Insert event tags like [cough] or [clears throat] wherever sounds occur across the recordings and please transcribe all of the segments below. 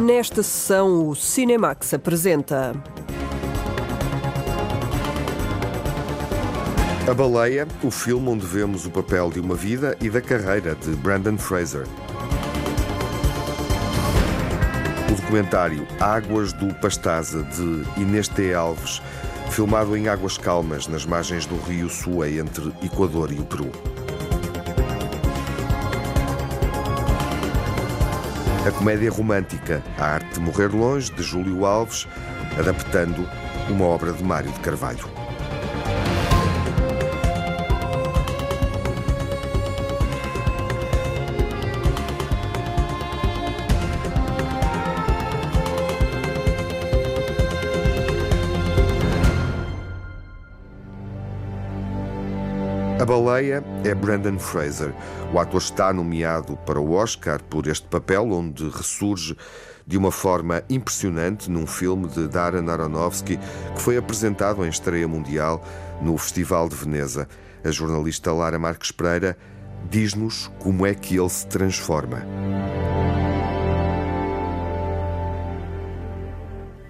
Nesta sessão, o Cinemax apresenta. A Baleia, o filme onde vemos o papel de uma vida e da carreira de Brandon Fraser. O documentário Águas do Pastaza, de Inês T. Alves, filmado em águas calmas nas margens do rio Sue entre Equador e o Peru. A comédia romântica A Arte de Morrer Longe, de Júlio Alves, adaptando uma obra de Mário de Carvalho. Baleia é Brandon Fraser. O ator está nomeado para o Oscar por este papel, onde ressurge de uma forma impressionante num filme de Darren Aronofsky que foi apresentado em estreia mundial no Festival de Veneza. A jornalista Lara Marques Pereira diz-nos como é que ele se transforma.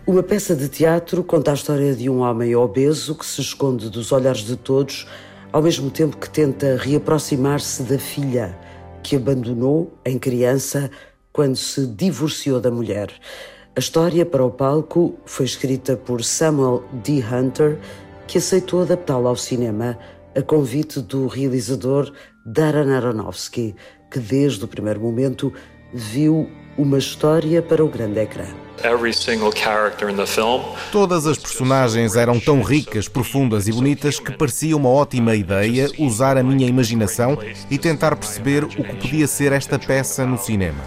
Uma peça de teatro conta a história de um homem obeso que se esconde dos olhares de todos ao mesmo tempo que tenta reaproximar-se da filha que abandonou em criança quando se divorciou da mulher. A história para o palco foi escrita por Samuel D. Hunter, que aceitou adaptá-la ao cinema a convite do realizador Darren Aronofsky, que desde o primeiro momento viu uma história para o grande ecrã. Todas as personagens eram tão ricas, profundas e bonitas que parecia uma ótima ideia usar a minha imaginação e tentar perceber o que podia ser esta peça no cinema.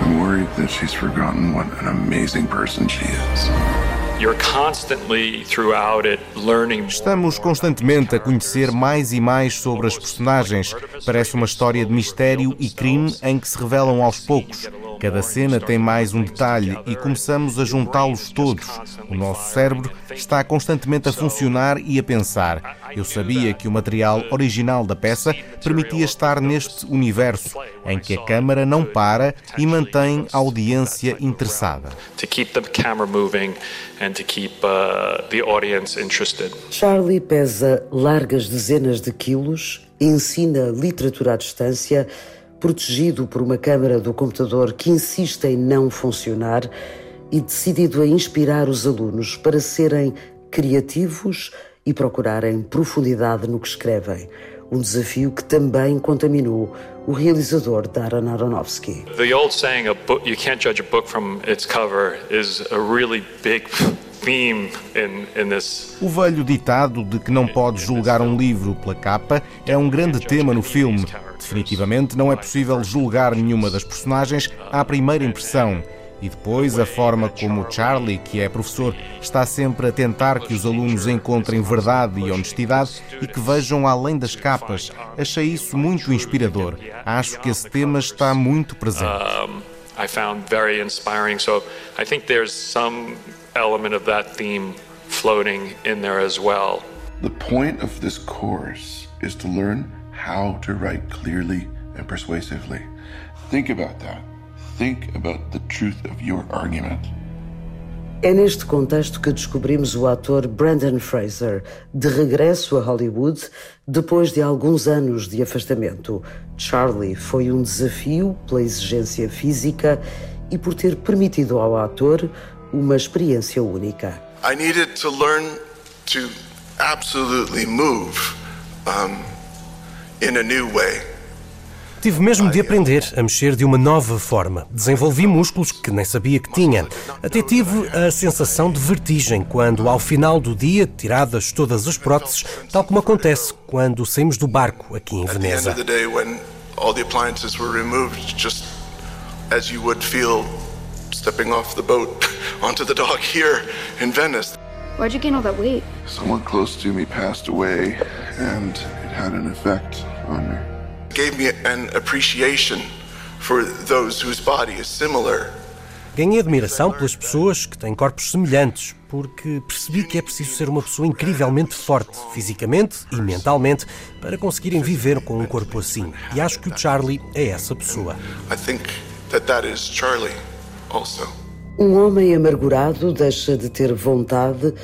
I'm worried that she's forgotten what an amazing person she is. Estamos constantemente a conhecer mais e mais sobre as personagens. Parece uma história de mistério e crime em que se revelam aos poucos. Cada cena tem mais um detalhe e começamos a juntá-los todos. O nosso cérebro está constantemente a funcionar e a pensar. Eu sabia que o material original da peça permitia estar neste universo em que a câmara não para e mantém a audiência interessada. Charlie pesa largas dezenas de quilos, ensina literatura à distância protegido por uma câmara do computador que insiste em não funcionar e decidido a inspirar os alunos para serem criativos e procurarem profundidade no que escrevem. Um desafio que também contaminou o realizador Darren Aronofsky. The old saying, a book, you can't judge a book from its cover, is a really big [laughs] O velho ditado de que não pode julgar um livro pela capa é um grande tema no filme. Definitivamente não é possível julgar nenhuma das personagens à primeira impressão. E depois a forma como Charlie, que é professor, está sempre a tentar que os alunos encontrem verdade e honestidade e que vejam além das capas. Achei isso muito inspirador. Acho que esse tema está muito presente. I found very inspiring. So I think there's some element of that theme floating in there as well. The point of this course is to learn how to write clearly and persuasively. Think about that. Think about the truth of your argument. É neste contexto que descobrimos o ator Brandon Fraser, de regresso a Hollywood depois de alguns anos de afastamento. Charlie foi um desafio pela exigência física e por ter permitido ao ator uma experiência única. I needed to learn to absolutely move. Um, Tive mesmo de aprender a mexer de uma nova forma. Desenvolvi músculos que nem sabia que tinha. Até tive a sensação de vertigem quando, ao final do dia, tiradas todas as próteses, tal como acontece quando saímos do barco aqui em Veneza. Stepping off the boat [laughs] onto the dock here in Venice. Why'd you gain all that weight? Someone close to me passed away, and it had an effect on me. It gave me an appreciation for those whose body is similar Ganhei admiração pelas pessoas que têm corpos semelhantes, porque percebi que é preciso ser uma pessoa incrivelmente forte, fisicamente e mentalmente, para conseguirem viver com um corpo assim. E acho que o Charlie é essa pessoa. I think that that is Charlie also. Um homem amargurado deixa de ter vontade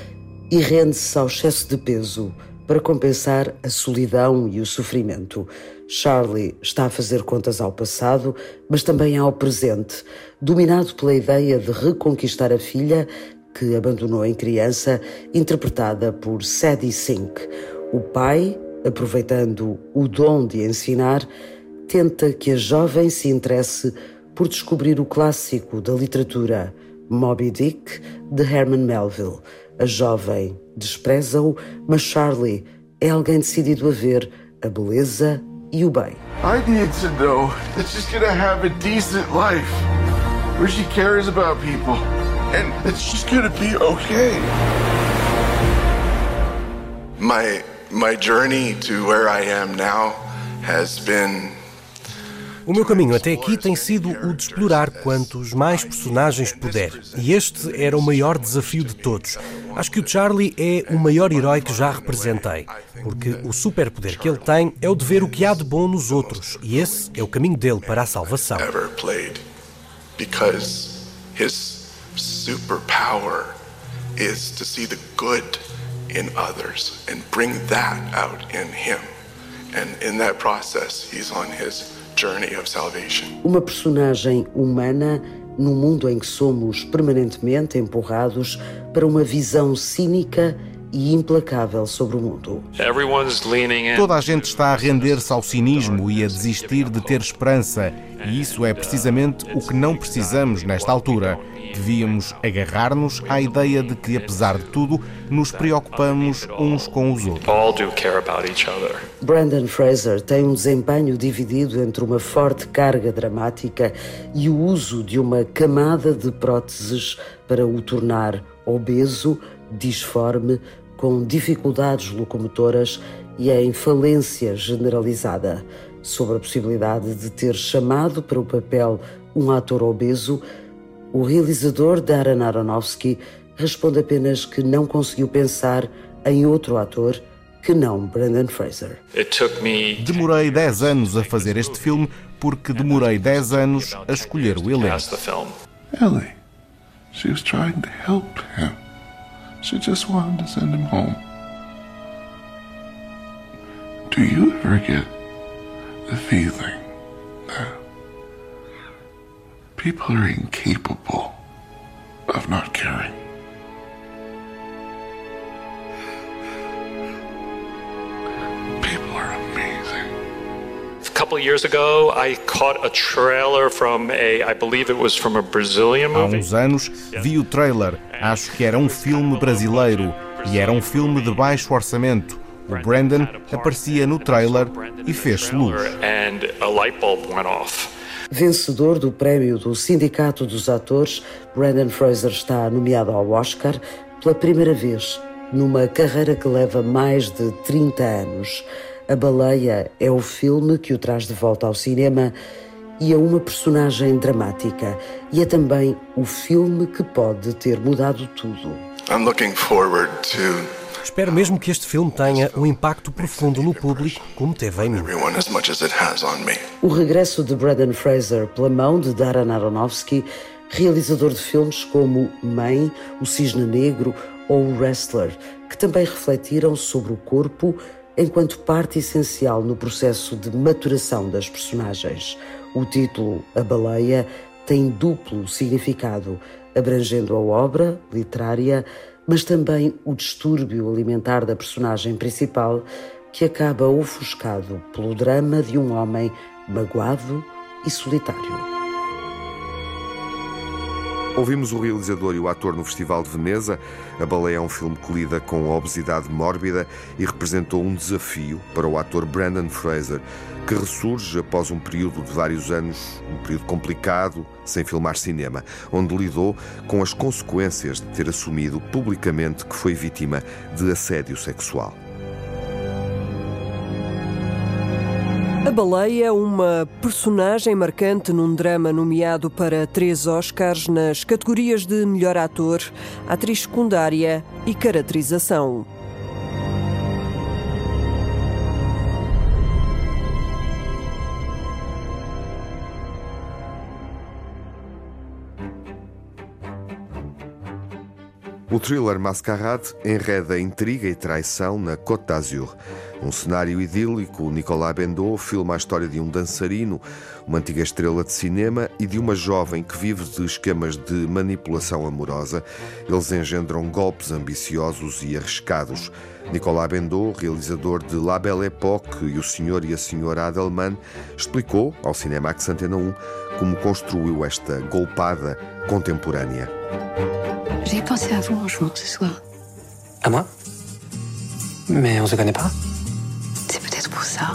e rende-se ao excesso de peso para compensar a solidão e o sofrimento. Charlie está a fazer contas ao passado, mas também ao presente, dominado pela ideia de reconquistar a filha que abandonou em criança, interpretada por Sadie Sink. O pai, aproveitando o dom de ensinar, tenta que a jovem se interesse por descobrir o clássico da literatura, Moby Dick, de Herman Melville. A jovem despreza-o, mas Charlie é alguém decidido a ver a beleza e o bem. I need to know that she's gonna have a decent life where she cares about people and that she's gonna be okay. My my journey to where I am now has been O meu caminho até aqui tem sido o de explorar quantos mais personagens puder. E este era o maior desafio de todos. Acho que o Charlie é o maior herói que já representei. Porque o superpoder que ele tem é o de ver o que há de bom nos outros. E esse é o caminho dele para a salvação. superpower is to see the good in others and bring that out in him. And in that process, he's on his. Uma personagem humana num mundo em que somos permanentemente empurrados para uma visão cínica e implacável sobre o mundo. Everyone's leaning in. Toda a gente está a render-se ao cinismo e a desistir de ter esperança, e isso é precisamente o que não precisamos nesta altura. Devíamos agarrar-nos à ideia de que, apesar de tudo, nos preocupamos uns com os outros. Brandon Fraser tem um desempenho dividido entre uma forte carga dramática e o uso de uma camada de próteses para o tornar obeso, disforme, com dificuldades locomotoras e em falência generalizada. Sobre a possibilidade de ter chamado para o papel um ator obeso, o realizador Darren Aronofsky responde apenas que não conseguiu pensar em outro ator que não Brandon Fraser. It took me Demorei 10 anos a fazer este filme porque demorei 10 anos a escolher o elenco. Ellie, she was trying to help him. She just wanted to send him home. Do you ever get the feeling that people are incapable of not caring? Couple of years ago, I caught a trailer from a, I believe it was from a Brazilian Há movie. uns anos vi o trailer, acho que era um filme brasileiro e era um filme de baixo orçamento. O Brandon aparecia no trailer e fez-se luz. And a light bulb went off. Vencedor do prémio do Sindicato dos Atores, Brandon Fraser está nomeado ao Oscar pela primeira vez numa carreira que leva mais de 30 anos. A Baleia é o filme que o traz de volta ao cinema e é uma personagem dramática. E é também o filme que pode ter mudado tudo. Espero mesmo que este filme tenha um impacto profundo no público, como teve em mim. everyone as much as it has on me. O regresso de Brandon Fraser pela mão de Darren Aronofsky, realizador de filmes como Mãe, O Cisne Negro ou O Wrestler, que também refletiram sobre o corpo enquanto parte essencial no processo de maturação das personagens. O título A Baleia tem duplo significado, abrangendo a obra literária, mas também o distúrbio alimentar da personagem principal, que acaba ofuscado pelo drama de um homem magoado e solitário. Ouvimos o realizador e o ator no Festival de Veneza. A Baleia é um filme que lida com a obesidade mórbida e representou um desafio para o ator Brandon Fraser, que ressurge após um período de vários anos, um período complicado, sem filmar cinema, onde lidou com as consequências de ter assumido publicamente que foi vítima de assédio sexual. Baleia, uma personagem marcante num drama nomeado para três Oscars nas categorias de melhor ator, atriz secundária e caracterização. O thriller Mascarade enreda intriga e traição na Côte d'Azur. Um cenário idílico, Nicolas Bendot filma a história de um dançarino, uma antiga estrela de cinema e de uma jovem que vive de esquemas de manipulação amorosa. Eles engendram golpes ambiciosos e arriscados. Nicolas Bendot, realizador de La Belle Époque e O Senhor e a Senhora Adelman, explicou ao Cinemax Antena 1 como construiu esta golpada contemporânea. J'ai pensé à vous en jouant ce soir. À moi Mais on se connaît pas C'est peut-être pour ça.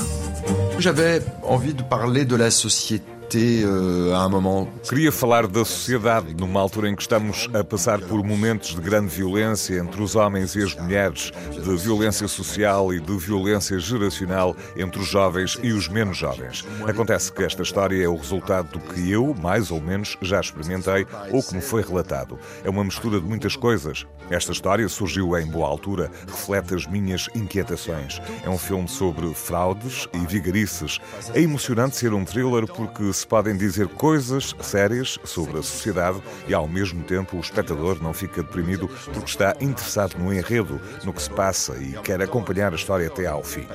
J'avais envie de parler de la société euh. Queria falar da sociedade numa altura em que estamos a passar por momentos de grande violência entre os homens e as mulheres, de violência social e de violência geracional entre os jovens e os menos jovens. Acontece que esta história é o resultado do que eu, mais ou menos, já experimentei ou que me foi relatado. É uma mistura de muitas coisas. Esta história surgiu em boa altura, reflete as minhas inquietações. É um filme sobre fraudes e vigarices. É emocionante ser um thriller porque se podem dizer coisas sérias sobre a sociedade e, ao mesmo tempo, o espectador não fica deprimido porque está interessado no enredo, no que se passa e quer acompanhar a história até ao fim.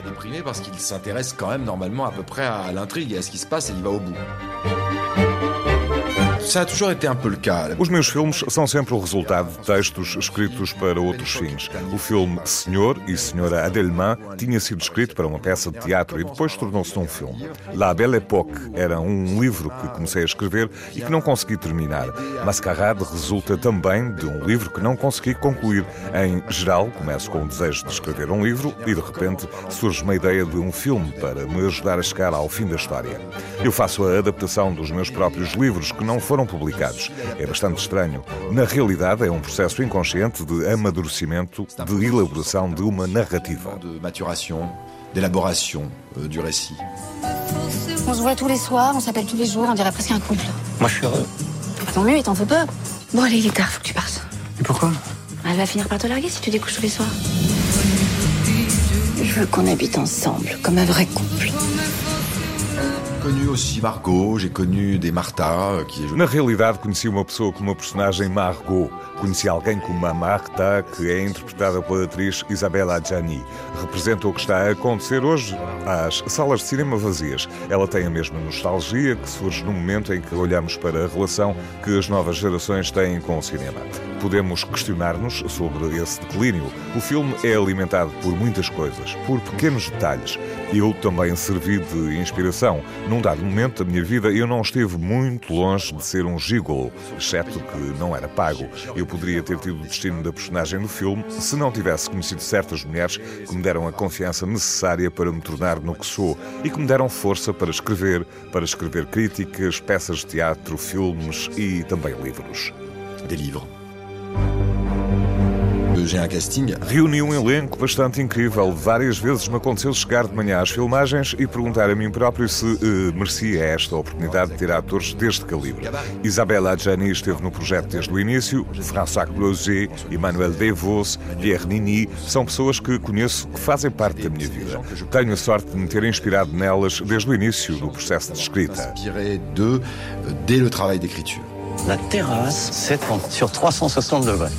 Peu près à ce qui se bout. Ça a toujours été un peu le cas. Os meus filmes são sempre o resultado de textos escritos para outros fins. O filme Senhor e Senhora Adelman tinha sido escrito para uma peça de teatro e depois tornou-se num filme. La Belle Époque era um livro que comecei a escrever e que não consegui terminar. Mascarade resulta também de um livro que não consegui concluir. Em geral, começo com o desejo de escrever um livro e de repente surge uma ideia de um filme para me ajudar a chegar ao fim da história. Eu faço a adaptação dos meus próprios livros que não foram publicados. É bastante estranho. Na realidade, é um processo inconsciente de amadurecimento, de elaboração de uma narrativa. De maturation, d'élaboration euh, du récit. On se voit tous les soirs, on s'appelle tous les jours, on dirait presque un couple. Moi, je suis heureux. Bah, tant mieux, il t'en faut peu. Bon, allez, il est tard, faut que tu partes. Et pourquoi? Elle va finir par te larguer si tu découches tous les soirs. Je veux qu'on habite ensemble, comme un vrai couple. Connu aussi Margot, j'ai connu des Martha euh, qui est Na realidade, conheci uma pessoa como a personagem Margot. Conheci alguém como a Marta, que é interpretada pela atriz Isabella Adjani. Representa o que está a acontecer hoje às salas de cinema vazias. Ela tem a mesma nostalgia que surge no momento em que olhamos para a relação que as novas gerações têm com o cinema. Podemos questionar-nos sobre esse declínio. O filme é alimentado por muitas coisas, por pequenos detalhes. Eu também servi de inspiração. Num dado momento da minha vida, eu não esteve muito longe de ser um gigolo, exceto que não era pago. Eu poderia ter tido o destino da personagem do filme se não tivesse conhecido certas mulheres que me deram a confiança necessária para me tornar no que sou e que me deram força para escrever, para escrever críticas, peças de teatro, filmes e também livros. des. Un casting. Reuni um elenco bastante incrível. Várias vezes me aconteceu chegar de manhã às filmagens e perguntar a mim próprio se eh, merecia esta oportunidade de ter atores deste calibre. Isabella Adjani esteve no projeto desde o início, François Closet, Emmanuel Devos, Pierre Nini, são pessoas que conheço que fazem parte da minha vida. Tenho a sorte de me ter inspirado nelas desde o início do processo de escrita. Dès le travail d'écriture. La terrasse s'étend sur 360 degrés.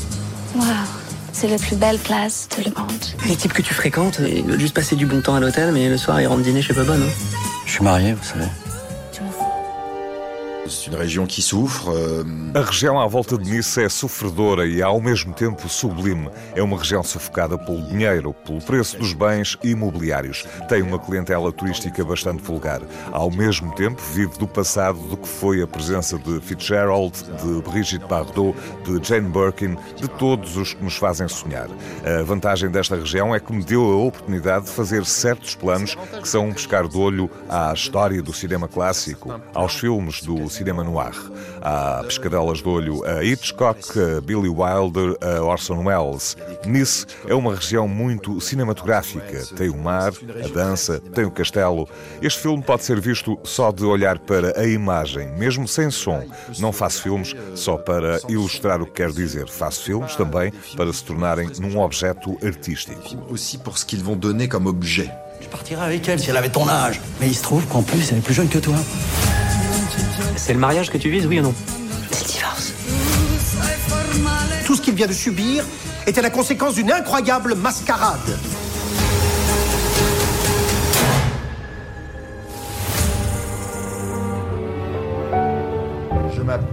Waouh, c'est la plus belle place de Le Monde. Les types que tu fréquentes, ils veulent juste passer du bon temps à l'hôtel, mais le soir, ils rentrent dîner chez Baba, non Je suis marié, vous savez. A região à volta de Nice é sofredora e ao mesmo tempo sublime. É uma região sufocada pelo dinheiro, pelo preço dos bens imobiliários. Tem uma clientela turística bastante vulgar. Ao mesmo tempo, vive do passado do que foi a presença de Fitzgerald, de Brigitte Bardot, de Jane Birkin, de todos os que nos fazem sonhar. A vantagem desta região é que me deu a oportunidade de fazer certos planos que são um pescar de olho à história do cinema clássico, aos filmes do cinema cinema noir. Há pescadelas de olho a Hitchcock, a Billy Wilder, a Orson Welles. Nice é uma região muito cinematográfica. Tem o mar, a dança, tem o castelo. Este filme pode ser visto só de olhar para a imagem, mesmo sem som. Não faço filmes só para ilustrar o que quer dizer. Faço filmes também para se tornarem num objeto artístico. Aussi pour ce qu'ils vont donner comme objet. Je partirais avec elle si elle avait ton âge. Mais il se trouve qu'en plus, elle est plus jeune que toi. C'est le mariage que tu vises, oui ou non C'est le divorce. Tout ce qu'il vient de subir était la conséquence d'une incroyable mascarade.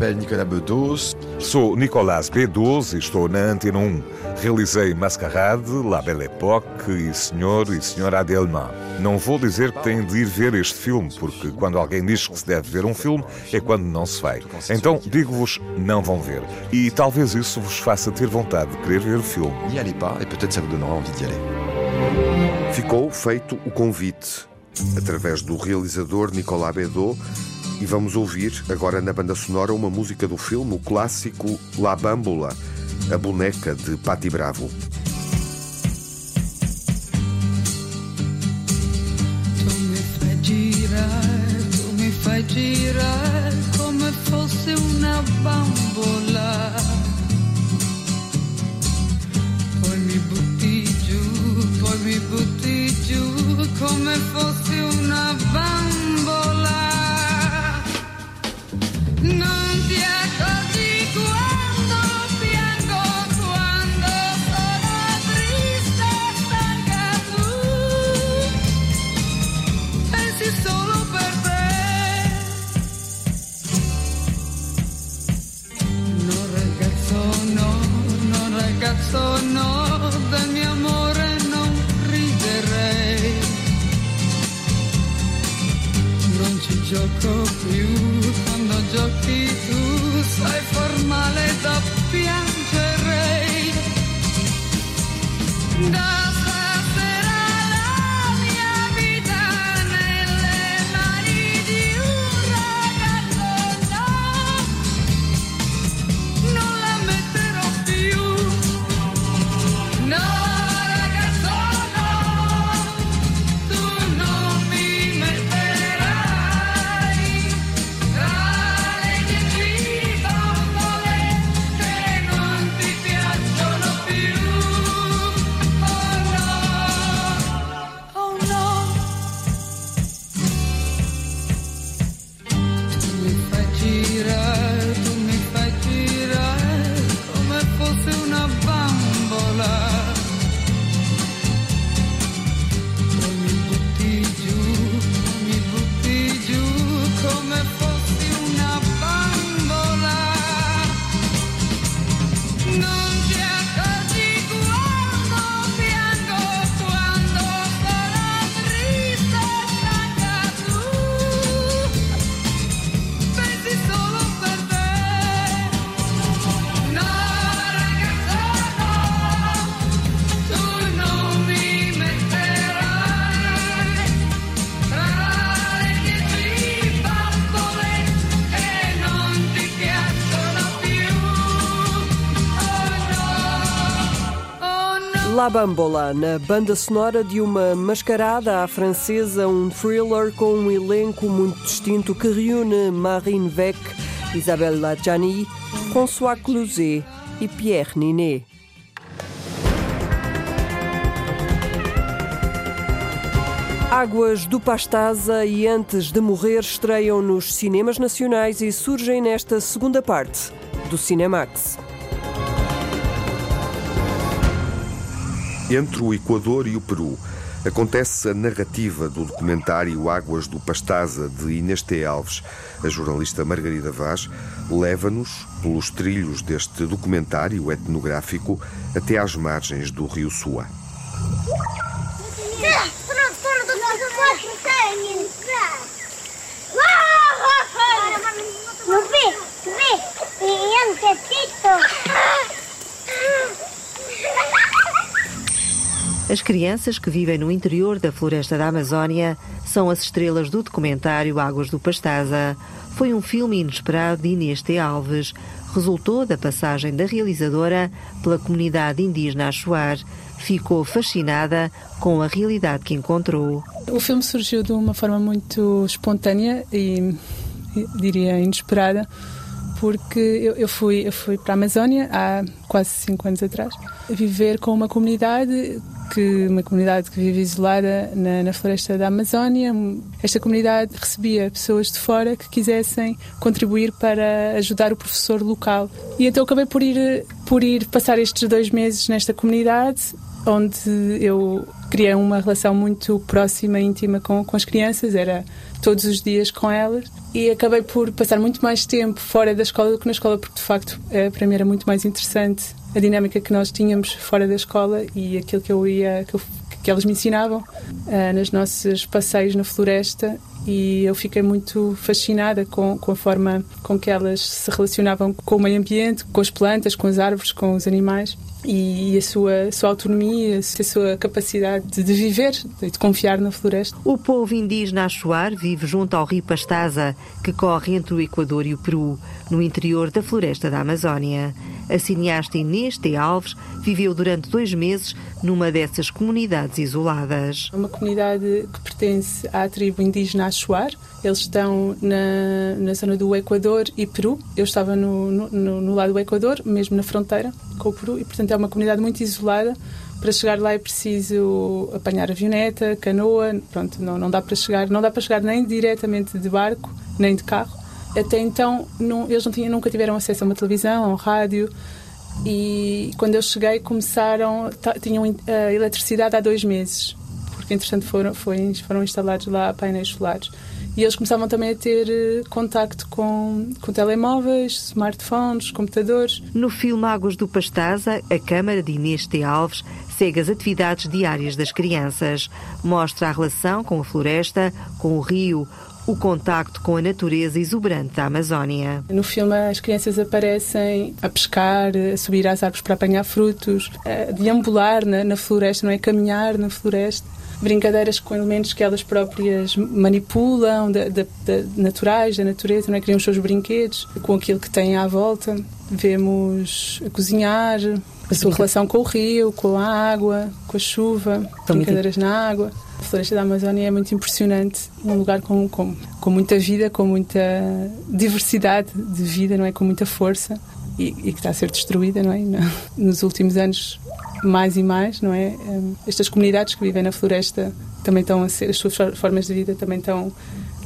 M'appelle Nicolas Bedos. Sou Nicolás B12 e estou na Antena 1. Realizei Mascarade, La Belle Époque e Senhor e Senhora Adelma. Não vou dizer que têm de ir ver este filme, porque quando alguém diz que se deve ver um filme é quando não se vai. Então digo-vos, não vão ver. E talvez isso vos faça ter vontade de querer ver o filme. N'y allez pas et peut-être ça vous donnera envie d'y aller. Ficou feito o convite através do realizador Nicolas Bedot e vamos ouvir agora na banda sonora uma música do filme, o clássico La Bambola, a boneca de Patti Bravo. Tu mi fai girare, tu girare come fosse bambola. Come fosse una bambola. La Bambola, na banda sonora de uma mascarada à francesa, um thriller com um elenco muito distinto que reúne Marine Vec, Isabelle Ladjani, François Cluzet e Pierre Ninet. Águas do Pastaza e Antes de Morrer estreiam nos cinemas nacionais e surgem nesta segunda parte do Cinemax. Entre o Equador e o Peru acontece a narrativa do documentário Águas do Pastaza de Inês T. Alves. A jornalista Margarida Vaz leva-nos pelos trilhos deste documentário etnográfico até às margens do rio Sua. Vê, vê, e antes As crianças que vivem no interior da floresta da Amazónia são as estrelas do documentário Águas do Pastaza. Foi um filme inesperado de Inês T. Alves. Resultou da passagem da realizadora pela comunidade indígena Achuar. Ficou fascinada com a realidade que encontrou. O filme surgiu de uma forma muito espontânea e, diria, inesperada porque eu, eu, fui, eu fui para a Amazónia há quase cinco anos atrás, viver com uma comunidade que uma comunidade que vive isolada na, na, floresta da Amazónia. Esta comunidade recebia pessoas de fora que quisessem contribuir para ajudar o professor local. E então acabei por ir, por ir passar estes dois meses nesta comunidade, onde eu criei uma relação muito próxima e íntima com, com as crianças. Era todos os dias com elas e acabei por passar muito mais tempo fora da escola do que na escola, porque de facto eh, para mim era muito mais interessante a dinâmica que nós tínhamos fora da escola e aquilo que eu ia que, eu, que elas me ensinavam uh, nos nossos passeios na floresta e eu fiquei muito fascinada com, com a forma com que elas se relacionavam com o meio ambiente, com as plantas, com as árvores, com os animais e a sua, sua autonomia, a sua capacidade de, de viver e de confiar na floresta. O povo indígena Achuar vive junto ao rio Pastaza, que corre entre o Equador e o Peru, no interior da floresta da Amazónia. A cineasta Inês T. Alves viveu durante dois meses numa dessas comunidades isoladas. Uma comunidade que pertence à tribo indígena Achuar. Eles estão na, na zona do Equador e Peru. Eu estava no, no, no lado do Equador, mesmo na fronteira com o Peru, e portanto é uma comunidade muito isolada. Para chegar lá é preciso apanhar avioneta, canoa, pronto, não, não dá para chegar, não dá para chegar nem diretamente de barco, nem de carro. Até então não, eles não tinham, nunca tiveram acesso a uma televisão, a um rádio, e quando eu cheguei começaram, tinham a eletricidade há dois meses, porque entretanto foram, foi, foram instalados lá painéis solares. E eles começavam também a ter eh, contacto com, com telemóveis, smartphones, computadores. No filme Águas do Pastaza, a Câmara de Inês T. Alves segue as atividades diárias das crianças. Mostra a relação com a floresta, com o rio, o contacto com a natureza exuberante da Amazónia. No filme, as crianças aparecem a pescar, a subir às árvores para apanhar frutos, a deambular na, na floresta, não é? Caminhar na floresta brincadeiras com elementos que elas próprias manipulam, da, da, da, naturais, da natureza, não é? criam os seus brinquedos com aquilo que têm à volta. Vemos a cozinhar, a sua relação com o rio, com a água, com a chuva, brincadeiras na água. Floresta da Amazónia é muito impressionante, um lugar com, com, com muita vida, com muita diversidade de vida, não é? Com muita força e, e que está a ser destruída, não é? [laughs] Nos últimos anos mais e mais, não é? Estas comunidades que vivem na floresta também estão a ser, as suas formas de vida também estão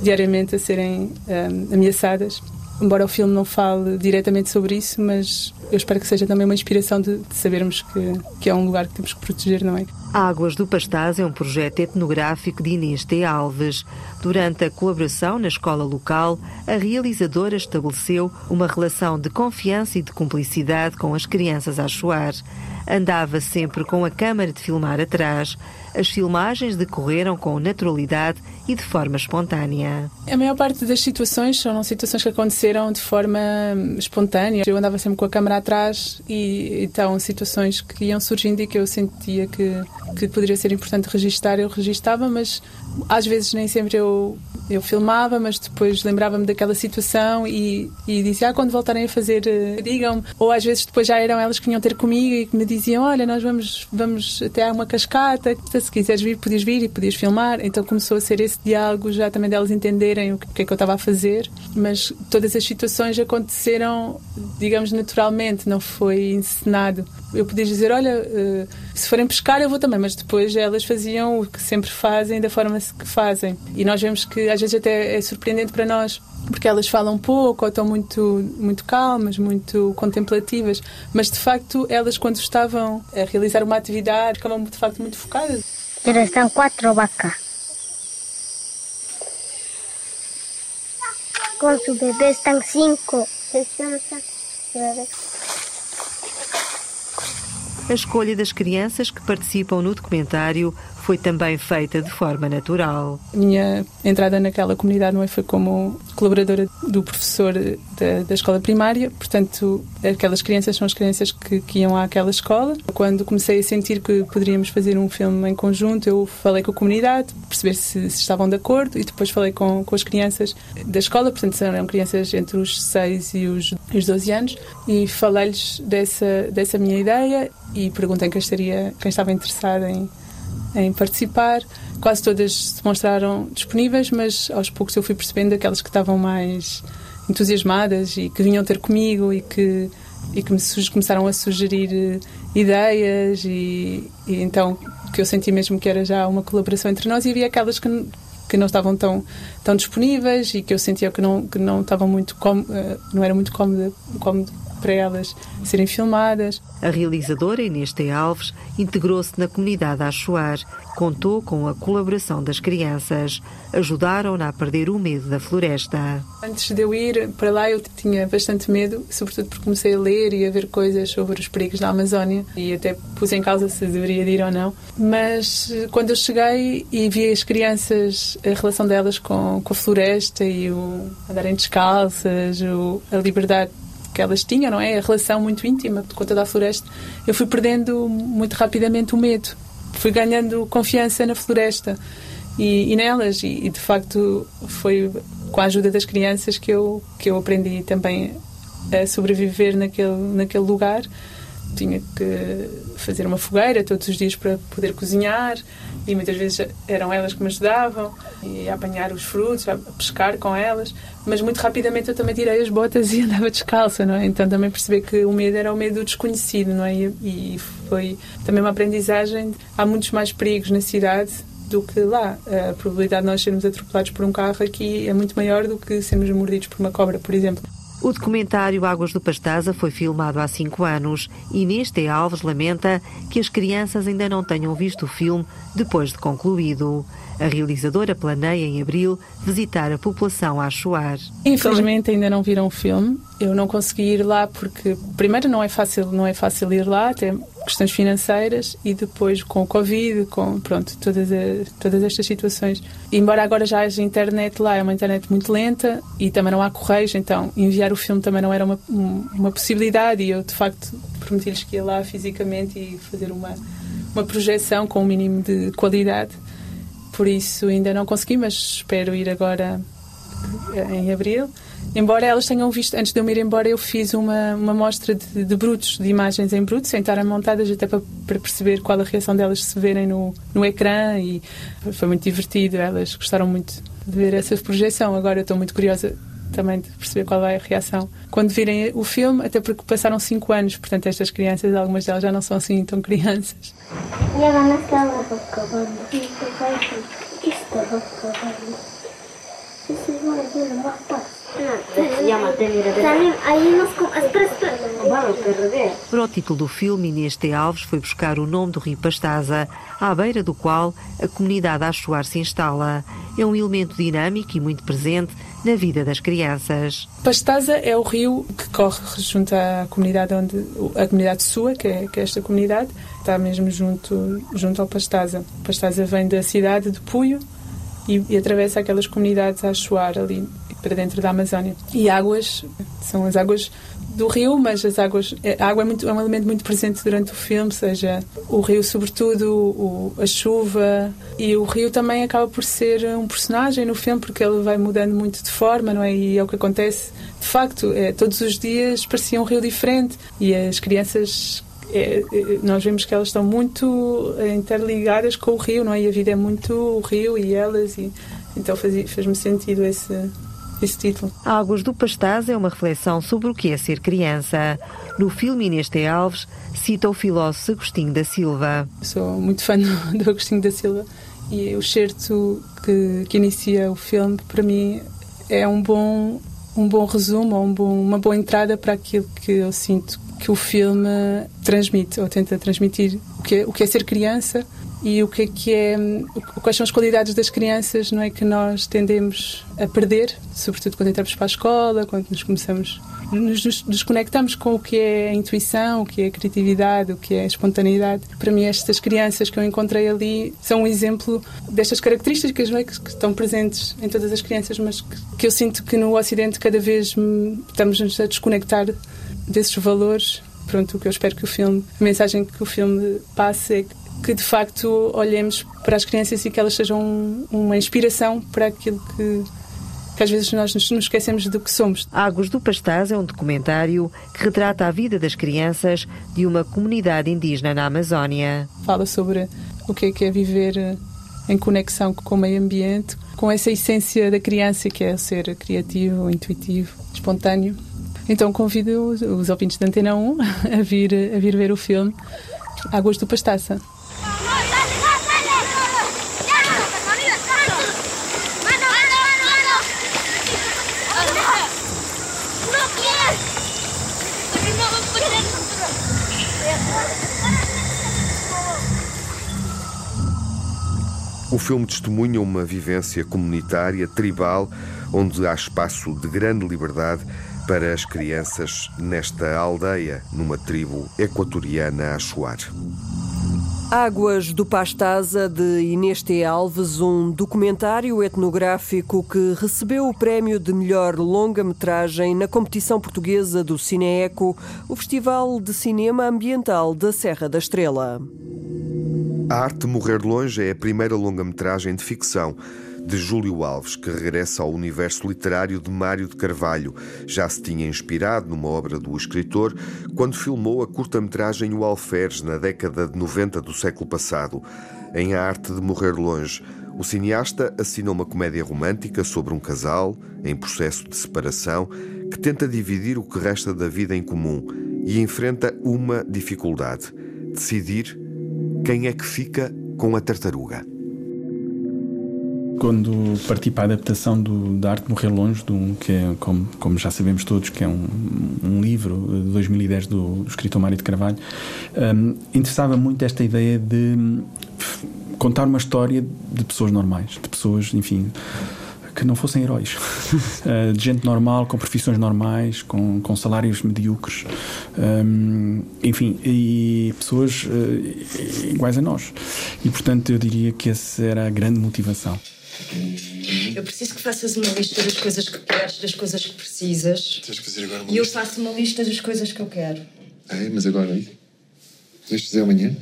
diariamente a serem um, ameaçadas. Embora o filme não fale diretamente sobre isso, mas eu espero que seja também uma inspiração de, de sabermos que, que é um lugar que temos que proteger, não é? Águas do Pastaz é um projeto etnográfico de Inês T. Alves. Durante a colaboração na escola local, a realizadora estabeleceu uma relação de confiança e de cumplicidade com as crianças a choar. Andava sempre com a câmara de filmar atrás. As filmagens decorreram com naturalidade e de forma espontânea. A maior parte das situações são situações que aconteceram de forma espontânea. Eu andava sempre com a câmera atrás e então situações que iam surgindo e que eu sentia que, que poderia ser importante registar, eu registava, mas às vezes nem sempre eu, eu filmava, mas depois lembrava-me daquela situação e, e dizia, ah, quando voltarem a fazer, eh, digam-me. Ou às vezes depois já eram elas que vinham ter comigo e que me diziam, olha, nós vamos, vamos até a uma cascata, se quiseres vir, podias vir e podias filmar. Então começou a ser esse diálogo já também delas entenderem o que é que eu estava a fazer. Mas todas as situações aconteceram, digamos, naturalmente, não foi encenado. Eu podia dizer, olha, eh, se forem pescar eu vou também, mas depois elas faziam o que sempre fazem da forma que fazem. E nós vemos que às vezes até é surpreendente para nós porque elas falam pouco ou estão muito, muito calmas, muito contemplativas, mas de facto elas quando estavam a realizar uma atividade ficavam de facto muito focadas. Estão quatro vacas. Com su bebê estão cinco. A escolha das crianças que participam no documentário foi também feita de forma natural. A minha entrada naquela comunidade não é, foi como colaboradora do professor da, da escola primária, portanto, aquelas crianças são as crianças que, que, iam àquela escola. Quando comecei a sentir que poderíamos fazer um filme em conjunto, eu falei com a comunidade, perceber se, se estavam de acordo, e depois falei com, com as crianças da escola, portanto, eram crianças entre os 6 e os, os 12 anos, e falei-lhes dessa, dessa minha ideia e perguntei quem, estaria, quem estava interessado em em participar. Quase todas se mostraram disponíveis, mas aos poucos eu fui percebendo aquelas que estavam mais entusiasmadas e que vinham ter comigo e que, e que me começaram a sugerir eh, ideias e, e, então que eu senti mesmo que era já uma colaboração entre nós e havia aquelas que, que não estavam tão, tão disponíveis e que eu sentia que não, que não estavam muito eh, não era muito cómodo, cómodo para elas serem filmadas. A realizadora Inês T. Alves integrou-se na comunidade Achuar, contou com a colaboração das crianças, ajudaram-na a perder o medo da floresta. Antes de eu ir para lá eu tinha bastante medo, sobretudo porque comecei a ler e a ver coisas sobre os perigos da Amazónia e até pus em causa se deveria ir ou não. Mas eh, quando eu cheguei e vi as crianças, a relação delas com, com a floresta e o andarem descalças, o, a liberdade que elas tinham, não é? A relação muito íntima com toda a floresta. Eu fui perdendo muito rapidamente o medo. Fui ganhando confiança na floresta e, e nelas. E, e, de facto foi com a ajuda das crianças que eu, que eu aprendi também a sobreviver naquele, naquele lugar tinha que fazer uma fogueira todos os dias para poder cozinhar e muitas vezes eram elas que me ajudavam e a apanhar os frutos, a pescar com elas, mas muito rapidamente eu também tirei as botas [laughs] e andava descalça, não é? Então também percebi que o medo era o medo do desconhecido, não é? E foi também uma aprendizagem. Há muitos mais perigos na cidade do que lá. A probabilidade de nós sermos atropelados por um carro aqui é muito maior do que sermos mordidos por uma cobra, por exemplo. O documentário Águas do Pastaza foi filmado há cinco anos e neste Alves lamenta que as crianças ainda não tenham visto o filme depois de concluído. A realizadora planeia em abril visitar a população a Chuar. Infelizmente ainda não viram o filme. Eu não consegui ir lá porque primeiro não é fácil, não é fácil ir lá, até questões financeiras e depois com o Covid, com pronto, todas, as, todas estas situações. Embora agora já haja internet lá, é uma internet muito lenta e também não há correios, então enviar o filme também não era uma, uma possibilidade e eu de facto prometi-lhes que ia lá fisicamente e fazer uma, uma projeção com o um mínimo de qualidade por isso ainda não consegui, mas espero ir agora eh, em abril. Embora elas tenham visto, antes de eu ir embora, eu fiz uma, uma mostra de, de brutos, de imagens em brutos, sem estarem montadas, até para, para, perceber qual a reação delas se verem no, no ecrã e foi muito divertido. Elas gostaram muito de ver essa projeção. Agora eu estou muito curiosa também de perceber qual vai a reação. Quando virem o filme, até porque passaram 5 anos, portanto estas crianças, algumas delas já não são assim tão crianças. Para o título do filme, Inês T. Alves foi buscar o nome do rio Pastaza, à beira do qual a comunidade Achuar se instala. É um elemento dinâmico e muito presente na vida das crianças. Pastaza é o rio que corre junto à comunidade onde a comunidade sua, que é, que é esta comunidade, está mesmo junto junto ao Pastaza. Pastaza vem da cidade de Puio e, e atravessa aquelas comunidades a Achuar ali para dentro da Amazónia. E águas são as águas do rio, mas as águas, a água é, muito, é um elemento muito presente durante o filme, seja o rio, sobretudo, o, a chuva. E o rio também acaba por ser um personagem no filme, porque ele vai mudando muito de forma, não é? E é o que acontece. De facto, é, todos os dias parecia um rio diferente e as crianças é, é, nós vemos que elas estão muito interligadas com o rio, não é? E a vida é muito o rio e elas, e então fez-me sentido esse, esse título. Águas do Pastaz é uma reflexão sobre o que é ser criança. No filme Inês T. Alves cita o filósofo Agostinho da Silva. Sou muito fã [laughs] do Agostinho da Silva e o certo que, que inicia o filme, para mim, é um bom, um bom resumo, um bom, uma boa entrada para aquilo que eu sinto que o filme transmite, ou tenta transmitir o que é, o que é ser criança e o que é que é, quais são as qualidades das crianças, não é que nós tendemos a perder, sobretudo quando entramos para a escola, quando nos começamos nos desconectamos com o que é a intuição, o que é a criatividade, o que é a espontaneidade. Para mim, estas crianças que eu encontrei ali são um exemplo destas características é? que, que, estão presentes em todas as crianças, mas que, que eu sinto que no Ocidente cada vez estamos a desconectar desses valores. Pronto, o que eu espero que o filme, a mensagem que o filme passe é que de facto olhemos para as crianças e que elas sejam uma inspiração para aquilo que que às vezes nós nos esquecemos do que somos. Águas do Pastás é um documentário que retrata a vida das crianças de uma comunidade indígena na Amazónia. Fala sobre o que é, que é viver eh, em conexão com o meio ambiente, com essa essência da criança que é ser criativo, intuitivo, espontâneo. Então convido os, os ouvintes da Antena 1 [laughs] a vir, a vir ver o filme Águas do Pastaça. O filme testemunha uma vivência comunitária, tribal, onde há espaço de grande liberdade para as crianças nesta aldeia, numa tribo equatoriana a Chuar. Águas do Pastaza, de Inês T. Alves, um documentário etnográfico que recebeu o prémio de melhor longa-metragem na competição portuguesa do Cineeco, o Festival de Cinema Ambiental da Serra da Estrela. A Arte Morrer Longe é a primeira longa-metragem de ficção de Júlio Alves, que regressa ao universo literário de Mário de Carvalho. Já se tinha inspirado numa obra do escritor quando filmou a curta-metragem O Alferes, na década de 90 do século passado. Em A Arte de Morrer Longe, o cineasta assina uma comédia romântica sobre um casal em processo de separação que tenta dividir o que resta da vida em comum e enfrenta uma dificuldade: decidir quem é que fica com a tartaruga. Quando parti para a adaptação do, da Arte Morrer Longe, do, que é, como, como, já sabemos todos, que é um, um livro de 2010 do, do escritor Mário de Carvalho, um, interessava muito esta ideia de contar uma história de pessoas normais, de pessoas, enfim, que não fossem heróis, uh, [laughs] de gente normal, com profissões normais, com, com salários medíocres, um, enfim, e pessoas uh, iguais a nós. E portanto eu diria que essa era a grande motivação. Eu preciso que faças uma lista das coisas que queres, das coisas que precisas. Tens que fazer agora uma E eu lista. faço uma lista das coisas que eu quero. Ah, é? Mas agora? Podemos fazer amanhã?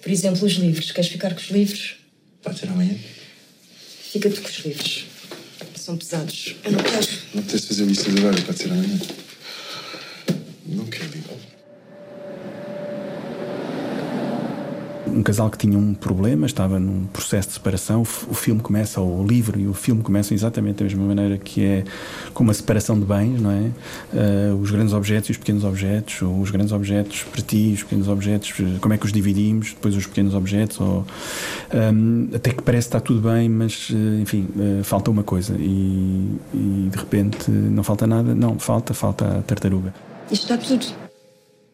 Por exemplo, os livros. Queres ficar com os livros? Pode ser amanhã. Fica-te com os livros. São pesados. Eu não quero. Não de fazer listas agora, pode ser amanhã. Não quero ir. Um casal que tinha um problema, estava num processo de separação. O, filme começa, ou o livro e o filme começam exatamente da mesma maneira que é com uma separação de bens, não é? Uh, os grandes objetos e os pequenos objetos, ou os grandes objetos para ti, os pequenos objetos, como é que os dividimos, depois os pequenos objetos, ou, um, até que parece que está tudo bem, mas enfim, uh, falta uma coisa e, e de repente não falta nada, não, falta, falta a tartaruga. Isto está tudo.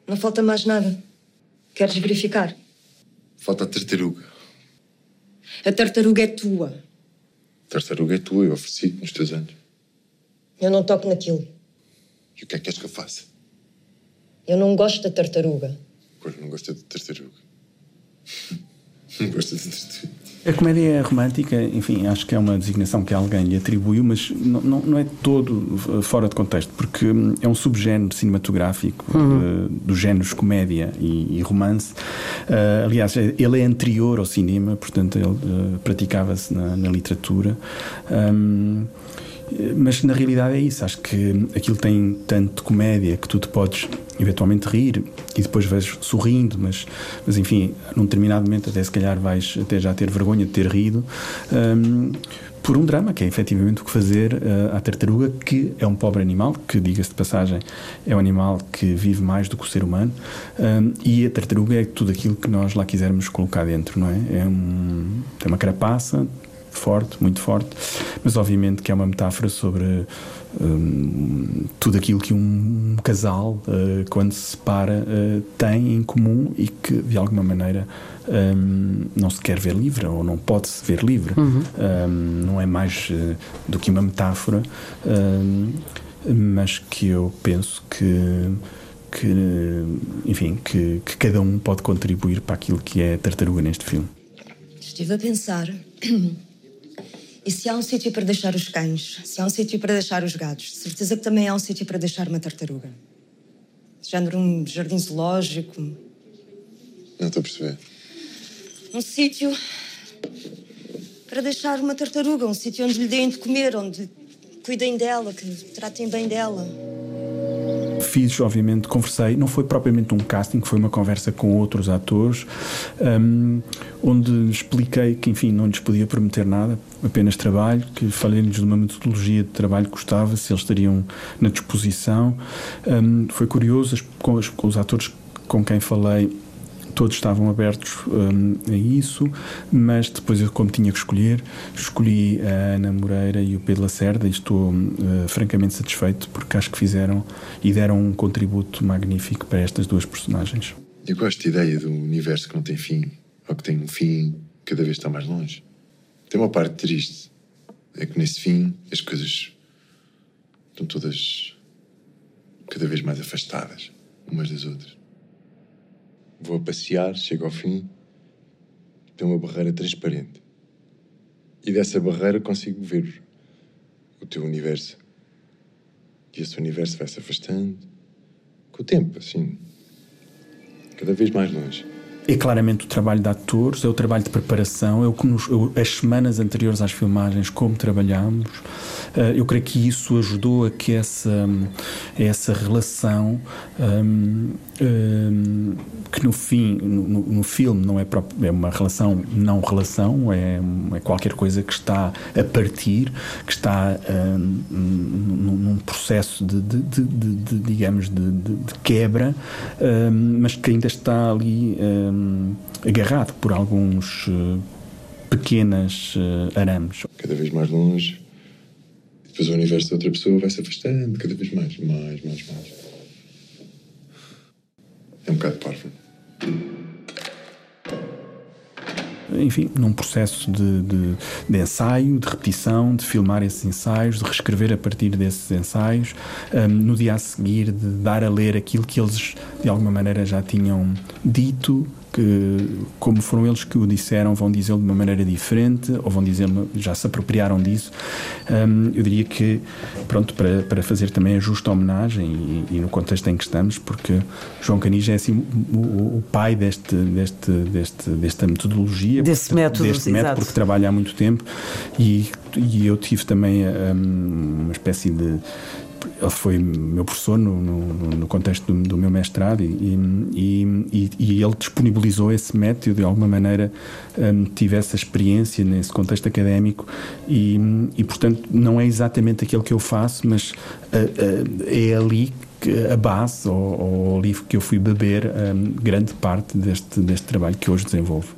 Não falta mais nada. Queres verificar? Falta a tartaruga. A tartaruga é tua. A tartaruga é tua, eu ofereci nos teus anos. Eu não toco naquilo. E o que é que queres que eu faça? Eu não gosto da tartaruga. Pois não gosto da tartaruga. [laughs] não gosto da tartaruga. A comédia romântica, enfim, acho que é uma designação que alguém lhe atribuiu, mas não, não, não é todo fora de contexto, porque é um subgénero cinematográfico uhum. uh, dos géneros comédia e, e romance. Uh, aliás, ele é anterior ao cinema, portanto, ele uh, praticava-se na, na, literatura. Um, mas na realidade é isso. Acho que aquilo tem tanto comédia que tu te podes eventualmente rir e depois vais sorrindo, mas, mas enfim, num determinado momento até se calhar vais até já ter vergonha de ter rido. Um, por um drama, que é efetivamente o que fazer uh, à tartaruga, que é um pobre animal, que, diga-se de passagem, é um animal que vive mais do que o ser humano, um, e a tartaruga é tudo aquilo que nós lá quisermos colocar dentro, não é? é um, tem uma carapaça, forte, muito forte, mas obviamente que é uma metáfora sobre um, tudo aquilo que um casal, uh, quando se separa, uh, tem em comum e que de alguma maneira um, não se quer ver livre ou não pode se ver livre. Uhum. Um, não é mais uh, do que uma metáfora mas que eu penso que que, enfim, que, que, cada um pode contribuir para aquilo que é tartaruga neste filme. Estive a pensar. [clears throat] E se há um sítio para deixar os cães? Se há um sítio para deixar os gatos? Certeza que também há um sítio para deixar uma tartaruga. Género um jardim zoológico. Não estou a perceber. Um sítio para deixar uma tartaruga. Um sítio onde lhe deem de comer, onde cuidem dela, que tratem bem dela. Fiz, obviamente, conversei, não foi propriamente um casting, foi uma conversa com outros atores, um, onde expliquei que, enfim, não lhes podia prometer nada, apenas trabalho, que falei-lhes de uma metodologia de trabalho que gostava, se eles estariam na disposição. Um, foi curioso, com os, com os atores com quem falei, todos estavam abertos um, a isso, mas depois eu, como tinha que escolher, escolhi a Ana Moreira e o Pedro Lacerda e estou uh, francamente satisfeito porque acho que fizeram e deram um contributo magnífico para estas duas personagens. Eu gosto da ideia do universo que não tem fim, ou que tem um fim cada vez está mais longe. Tem uma parte triste, é que nesse fim as coisas estão todas cada vez mais afastadas umas das outras. Vou a passear, chego ao fim, tem uma barreira transparente. E dessa barreira consigo ver o teu universo. E esse universo vai se afastando com o tempo, assim, cada vez mais longe. É claramente o trabalho de atores, é o trabalho de preparação, é o que nos, as semanas anteriores às filmagens, como trabalhámos. Eh, eu creio que isso ajudou a que essa, essa relação, um, um, que no fim, no, no, filme, não é, próprio, é uma relação não relação, é, é qualquer coisa que está a partir, que está um, num, num processo de, de, de, de digamos, de, quebra, mas que ainda está ali agarrado por alguns uh, pequenas uh, arames. Cada vez mais longe, depois o universo da outra pessoa vai se afastando cada vez mais, mais, mais, mais. É um bocado parvo. enfim, num processo de, de, de, ensaio, de repetição, de filmar esses ensaios, de reescrever a partir desses ensaios, um, no dia a seguir de dar a ler aquilo que eles de alguma maneira já tinham dito, que, como foram eles que o disseram, vão dizê-lo de uma maneira diferente ou vão dizer já se apropriaram disso. Um, eu diria que, pronto, para, para fazer também a justa homenagem e, e no contexto em que estamos, porque João Canis é assim o, o pai deste, deste, deste, desta metodologia, desse método, deste método porque trabalha há muito tempo e, e eu tive também um, uma espécie de ele foi meu professor no, no, no contexto do, do, meu mestrado e, e, e, ele disponibilizou esse método de alguma maneira um, tive essa experiência nesse contexto académico e, e portanto não é exatamente aquilo que eu faço mas uh, uh, é ali a base ou, ou o livro que eu fui beber um, grande parte deste, deste trabalho que hoje desenvolvo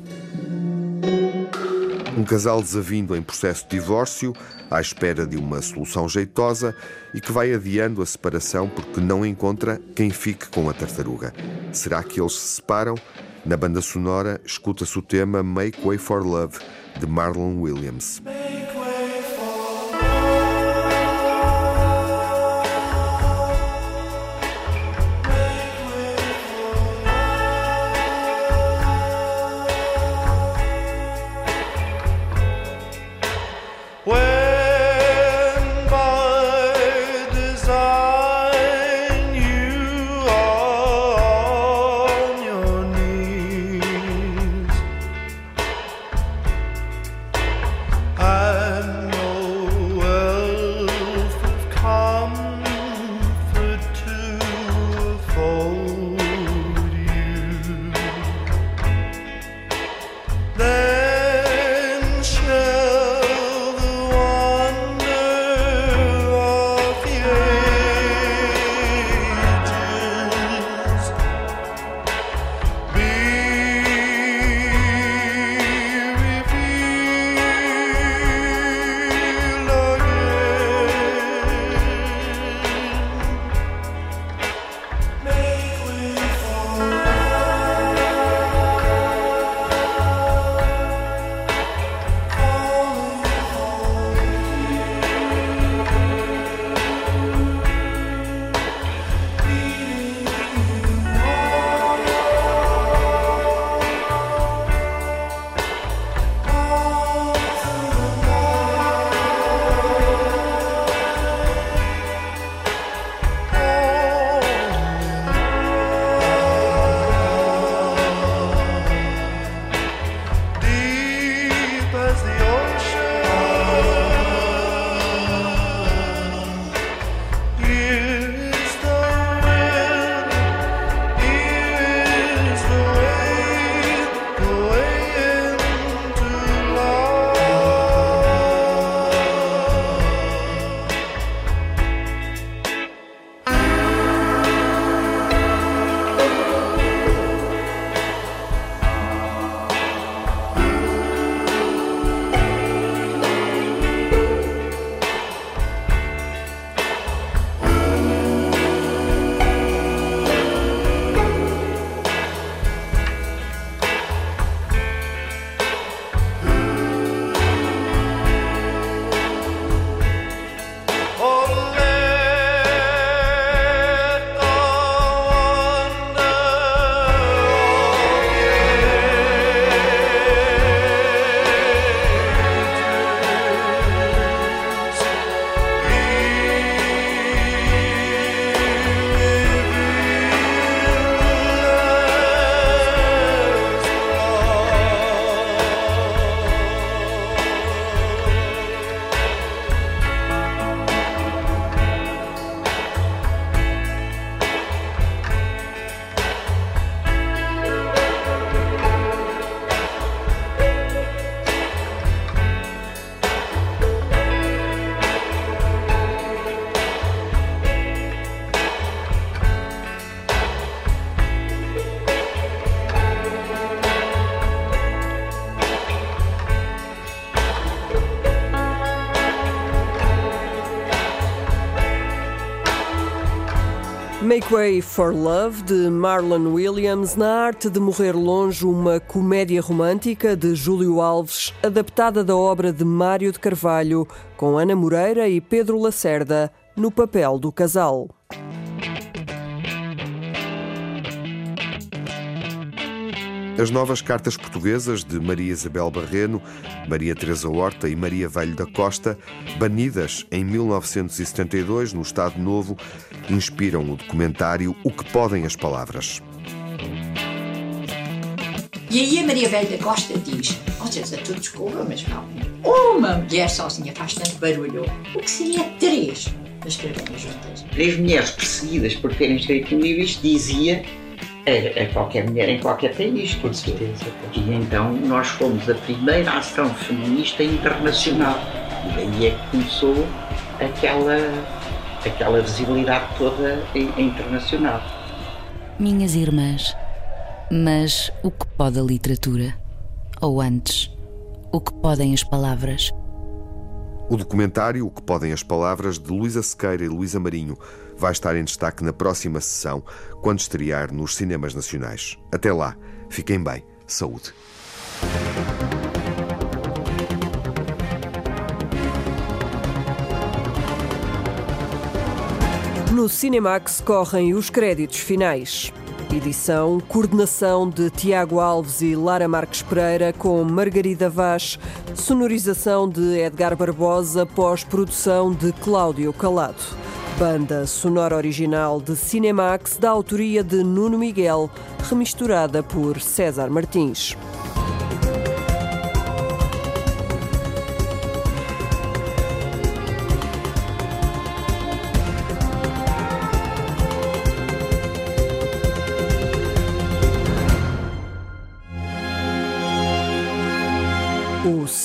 um casal desavindo em processo de divórcio, à espera de uma solução jeitosa e que vai adiando a separação porque não encontra quem fique com a tartaruga. Será que eles se separam? Na banda sonora, escuta-se o tema Make Way for Love, de Marlon Williams. Make Way for Love, de Marlon Williams, na arte de morrer longe, uma comédia romântica de Júlio Alves, adaptada da obra de Mário de Carvalho, com Ana Moreira e Pedro Lacerda no papel do casal. As novas cartas portuguesas de Maria Isabel Barreno, Maria Teresa Horta e Maria Velho da Costa, banidas em 1972 no Estado Novo, inspiram o documentário O que Podem as Palavras. E aí a Maria Velha da Costa diz: Vocês a tu desculpa, mas não. Uma mulher sozinha faz tanto barulho. O que seria três para escreverem juntas? Três mulheres perseguidas por terem escrito um livro, isto dizia a, a, qualquer mulher em qualquer país. Com certeza. E então nós fomos a primeira ação feminista internacional. E daí é que começou aquela, aquela visibilidade toda internacional. Minhas irmãs, mas o que pode a literatura? Ou antes, o que podem as palavras? O documentário O que Podem as Palavras, de Luísa Sequeira e Luísa Marinho, vai estar em destaque na próxima sessão, quando estrear nos cinemas nacionais. Até lá, fiquem bem. Saúde. No Cinemax correm os créditos finais. Edição, coordenação de Tiago Alves e Lara Marques Pereira com Margarida Vaz, sonorização de Edgar Barbosa, pós-produção de Cláudio Calado. Banda sonora original de Cinemax da autoria de Nuno Miguel, remisturada por César Martins.